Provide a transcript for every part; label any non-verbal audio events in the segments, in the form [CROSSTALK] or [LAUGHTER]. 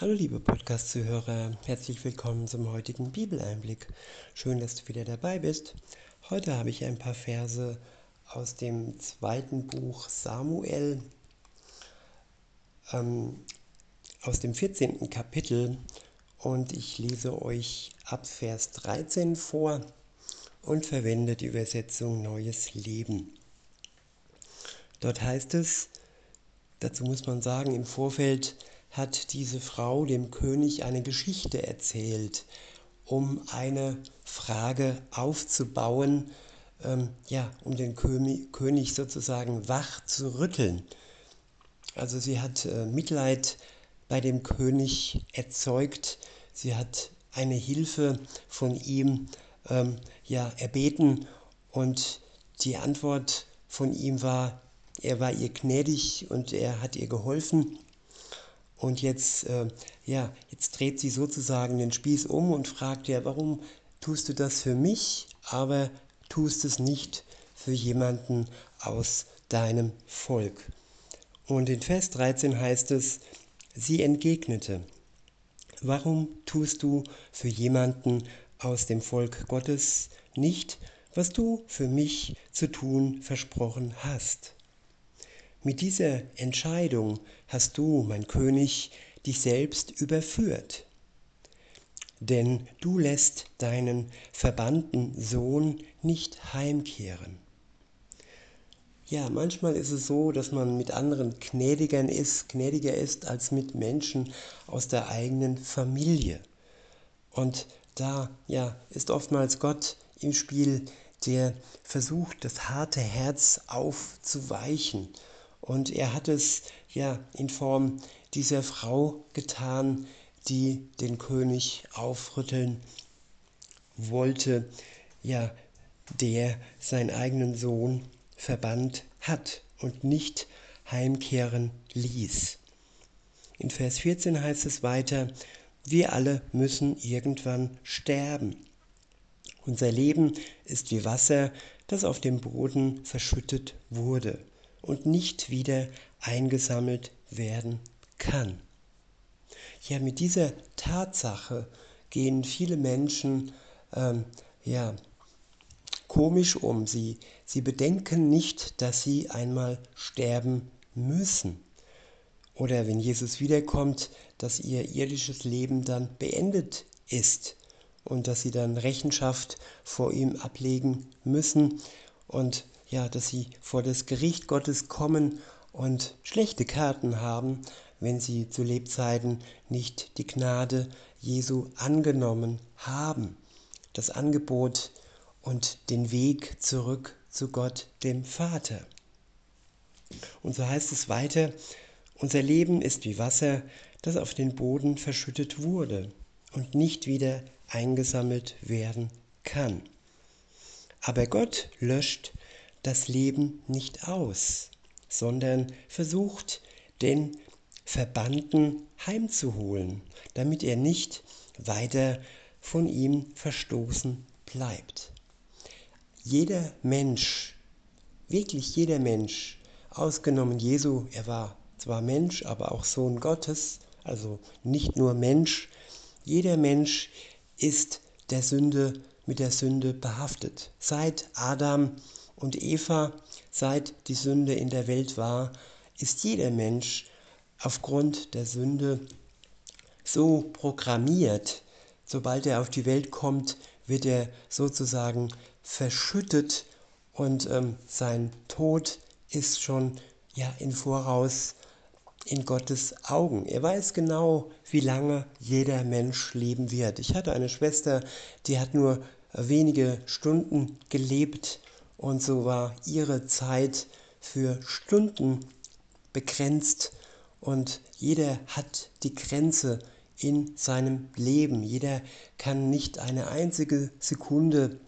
Hallo liebe Podcast-Zuhörer, herzlich willkommen zum heutigen Bibeleinblick. Schön, dass du wieder dabei bist. Heute habe ich ein paar Verse aus dem zweiten Buch Samuel, ähm, aus dem 14. Kapitel und ich lese euch ab Vers 13 vor und verwende die Übersetzung Neues Leben. Dort heißt es, dazu muss man sagen, im Vorfeld, hat diese Frau dem König eine Geschichte erzählt, um eine Frage aufzubauen, ähm, ja, um den König sozusagen wach zu rütteln. Also sie hat äh, Mitleid bei dem König erzeugt, sie hat eine Hilfe von ihm ähm, ja, erbeten und die Antwort von ihm war, er war ihr gnädig und er hat ihr geholfen. Und jetzt, äh, ja, jetzt dreht sie sozusagen den Spieß um und fragt ja, warum tust du das für mich, aber tust es nicht für jemanden aus deinem Volk. Und in Vers 13 heißt es, sie entgegnete, warum tust du für jemanden aus dem Volk Gottes nicht, was du für mich zu tun versprochen hast? Mit dieser Entscheidung hast du, mein König, dich selbst überführt. Denn du lässt deinen verbannten Sohn nicht heimkehren. Ja, manchmal ist es so, dass man mit anderen gnädiger ist, gnädiger ist als mit Menschen aus der eigenen Familie. Und da ja, ist oftmals Gott im Spiel, der versucht, das harte Herz aufzuweichen und er hat es ja in Form dieser Frau getan, die den König aufrütteln wollte, ja, der seinen eigenen Sohn verbannt hat und nicht heimkehren ließ. In Vers 14 heißt es weiter, wir alle müssen irgendwann sterben. Unser Leben ist wie Wasser, das auf dem Boden verschüttet wurde und nicht wieder eingesammelt werden kann. Ja, mit dieser Tatsache gehen viele Menschen ähm, ja, komisch um. Sie, sie bedenken nicht, dass sie einmal sterben müssen. Oder wenn Jesus wiederkommt, dass ihr irdisches Leben dann beendet ist und dass sie dann Rechenschaft vor ihm ablegen müssen. Und ja, dass sie vor das Gericht Gottes kommen und schlechte Karten haben, wenn sie zu Lebzeiten nicht die Gnade Jesu angenommen haben, das Angebot und den Weg zurück zu Gott, dem Vater. Und so heißt es weiter, unser Leben ist wie Wasser, das auf den Boden verschüttet wurde und nicht wieder eingesammelt werden kann. Aber Gott löscht das Leben nicht aus, sondern versucht, den Verbannten heimzuholen, damit er nicht weiter von ihm verstoßen bleibt. Jeder Mensch, wirklich jeder Mensch, ausgenommen Jesu, er war zwar Mensch, aber auch Sohn Gottes, also nicht nur Mensch, jeder Mensch ist der Sünde mit der Sünde behaftet. Seit Adam und Eva, seit die Sünde in der Welt war, ist jeder Mensch aufgrund der Sünde so programmiert, sobald er auf die Welt kommt, wird er sozusagen verschüttet und ähm, sein Tod ist schon ja in Voraus in Gottes Augen. Er weiß genau, wie lange jeder Mensch leben wird. Ich hatte eine Schwester, die hat nur wenige Stunden gelebt und so war ihre Zeit für Stunden begrenzt und jeder hat die Grenze in seinem Leben. Jeder kann nicht eine einzige Sekunde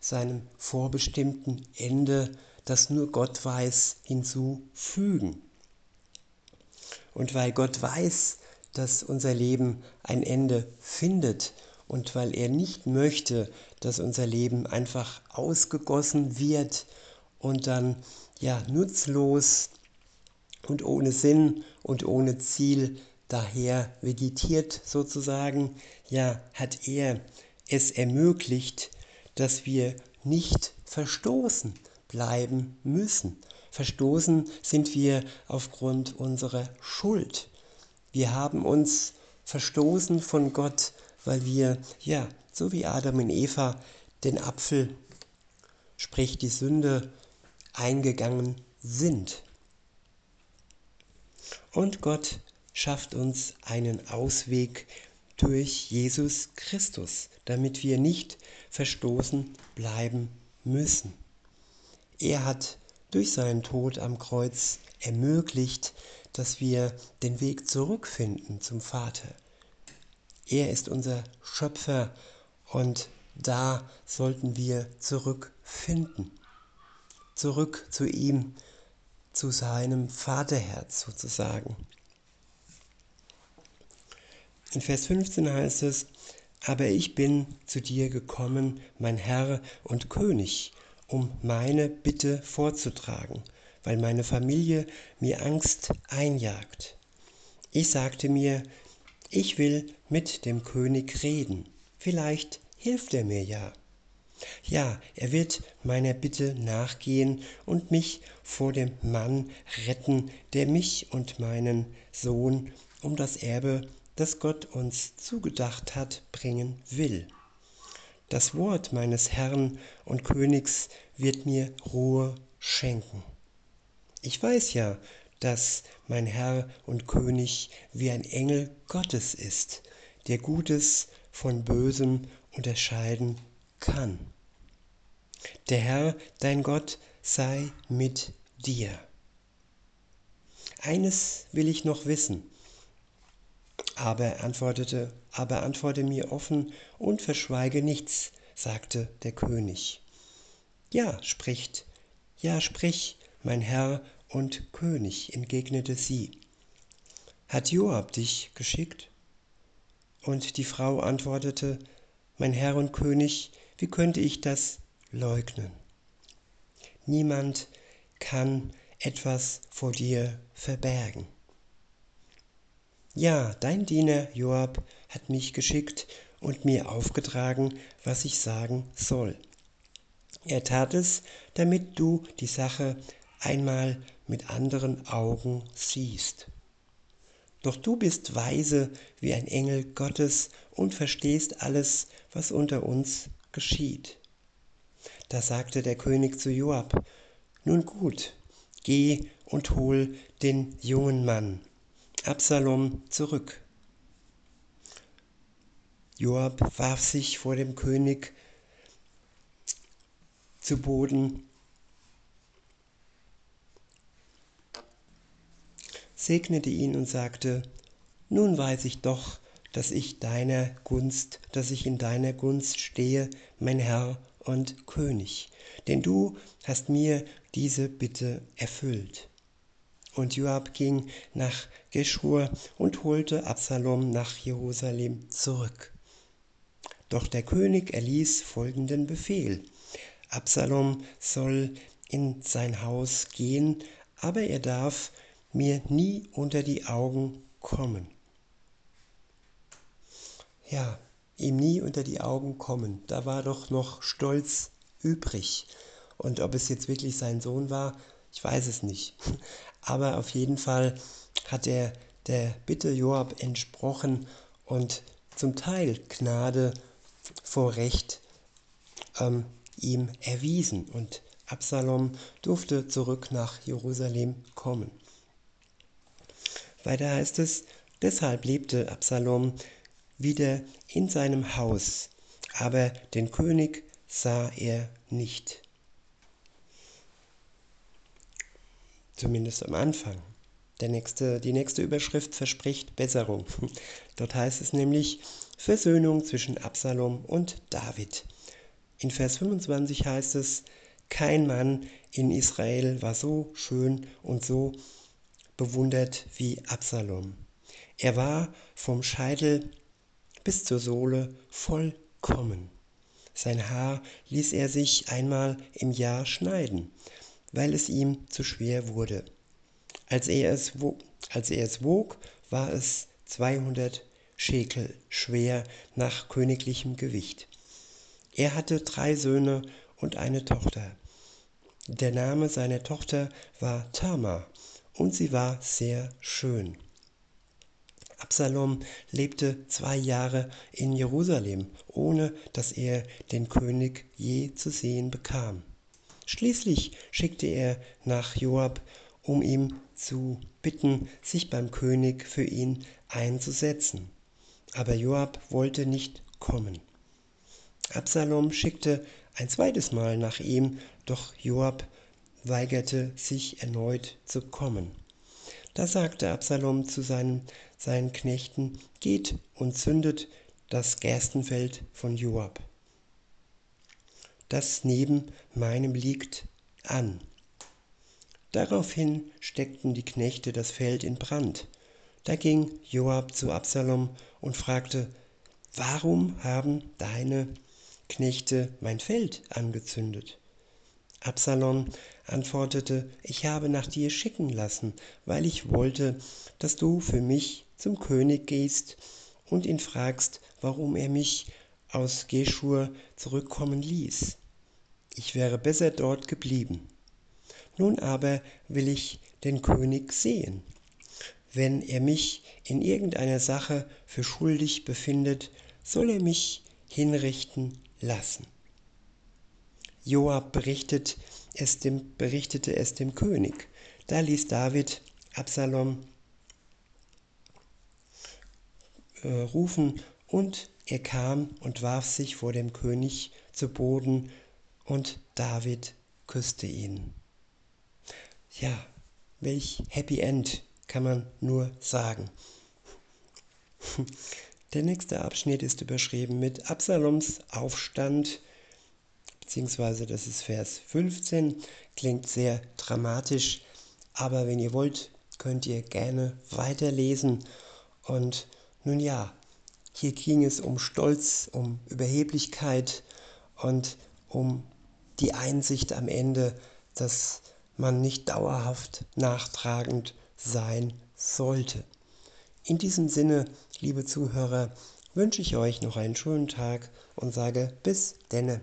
seinem vorbestimmten Ende, das nur Gott weiß, hinzufügen. Und weil Gott weiß, dass unser Leben ein Ende findet, und weil er nicht möchte, dass unser Leben einfach ausgegossen wird und dann ja nutzlos und ohne Sinn und ohne Ziel daher vegetiert sozusagen, ja, hat er es ermöglicht, dass wir nicht verstoßen bleiben müssen. Verstoßen sind wir aufgrund unserer Schuld. Wir haben uns verstoßen von Gott, weil wir, ja, so wie Adam und Eva, den Apfel, sprich die Sünde, eingegangen sind. Und Gott schafft uns einen Ausweg durch Jesus Christus, damit wir nicht verstoßen bleiben müssen. Er hat durch seinen Tod am Kreuz ermöglicht, dass wir den Weg zurückfinden zum Vater. Er ist unser Schöpfer und da sollten wir zurückfinden. Zurück zu ihm, zu seinem Vaterherz sozusagen. In Vers 15 heißt es, aber ich bin zu dir gekommen, mein Herr und König, um meine Bitte vorzutragen, weil meine Familie mir Angst einjagt. Ich sagte mir, ich will mit dem König reden, vielleicht hilft er mir ja. Ja, er wird meiner Bitte nachgehen und mich vor dem Mann retten, der mich und meinen Sohn um das Erbe, das Gott uns zugedacht hat, bringen will. Das Wort meines Herrn und Königs wird mir Ruhe schenken. Ich weiß ja, dass mein Herr und König wie ein Engel Gottes ist, der Gutes von Bösem unterscheiden kann. Der Herr, dein Gott, sei mit dir. Eines will ich noch wissen, aber antwortete, aber antworte mir offen und verschweige nichts, sagte der König. Ja, spricht, ja, sprich, mein Herr und König, entgegnete sie. Hat Joab dich geschickt? Und die Frau antwortete, mein Herr und König, wie könnte ich das leugnen? Niemand kann etwas vor dir verbergen. Ja, dein Diener Joab hat mich geschickt und mir aufgetragen, was ich sagen soll. Er tat es, damit du die Sache einmal mit anderen Augen siehst. Doch du bist weise wie ein Engel Gottes und verstehst alles, was unter uns geschieht. Da sagte der König zu Joab, Nun gut, geh und hol den jungen Mann, Absalom, zurück. Joab warf sich vor dem König zu Boden, segnete ihn und sagte, nun weiß ich doch, dass ich deiner Gunst, dass ich in deiner Gunst stehe, mein Herr und König, denn du hast mir diese Bitte erfüllt. Und Joab ging nach Geschur und holte Absalom nach Jerusalem zurück. Doch der König erließ folgenden Befehl. Absalom soll in sein Haus gehen, aber er darf mir nie unter die Augen kommen ja, ihm nie unter die Augen kommen. Da war doch noch Stolz übrig. Und ob es jetzt wirklich sein Sohn war, ich weiß es nicht. [LAUGHS] Aber auf jeden Fall hat er der Bitte Joab entsprochen und zum Teil Gnade vor Recht ähm, ihm erwiesen. Und Absalom durfte zurück nach Jerusalem kommen. Weiter heißt es, deshalb lebte Absalom wieder in seinem Haus, aber den König sah er nicht. Zumindest am Anfang. Nächste, die nächste Überschrift verspricht Besserung. [LAUGHS] Dort heißt es nämlich Versöhnung zwischen Absalom und David. In Vers 25 heißt es, kein Mann in Israel war so schön und so bewundert wie Absalom. Er war vom Scheitel bis zur Sohle vollkommen. Sein Haar ließ er sich einmal im Jahr schneiden, weil es ihm zu schwer wurde. Als er es wog, als er es wog war es 200 Schekel schwer nach königlichem Gewicht. Er hatte drei Söhne und eine Tochter. Der Name seiner Tochter war Tama und sie war sehr schön. Absalom lebte zwei Jahre in Jerusalem, ohne dass er den König je zu sehen bekam. Schließlich schickte er nach Joab, um ihm zu bitten, sich beim König für ihn einzusetzen. Aber Joab wollte nicht kommen. Absalom schickte ein zweites Mal nach ihm, doch Joab weigerte sich erneut zu kommen. Da sagte Absalom zu seinen, seinen Knechten, geht und zündet das Gerstenfeld von Joab, das neben meinem liegt, an. Daraufhin steckten die Knechte das Feld in Brand. Da ging Joab zu Absalom und fragte, warum haben deine Knechte mein Feld angezündet? Absalom antwortete, ich habe nach dir schicken lassen, weil ich wollte, dass du für mich zum König gehst und ihn fragst, warum er mich aus Geschur zurückkommen ließ. Ich wäre besser dort geblieben. Nun aber will ich den König sehen. Wenn er mich in irgendeiner Sache für schuldig befindet, soll er mich hinrichten lassen. Joab berichtet es dem, berichtete es dem König. Da ließ David Absalom äh, rufen und er kam und warf sich vor dem König zu Boden und David küsste ihn. Ja, welch Happy End kann man nur sagen. Der nächste Abschnitt ist überschrieben mit Absaloms Aufstand, beziehungsweise das ist Vers 15, klingt sehr dramatisch, aber wenn ihr wollt, könnt ihr gerne weiterlesen. Und nun ja, hier ging es um Stolz, um Überheblichkeit und um die Einsicht am Ende, dass man nicht dauerhaft nachtragend sein sollte. In diesem Sinne, liebe Zuhörer, wünsche ich euch noch einen schönen Tag und sage bis denne.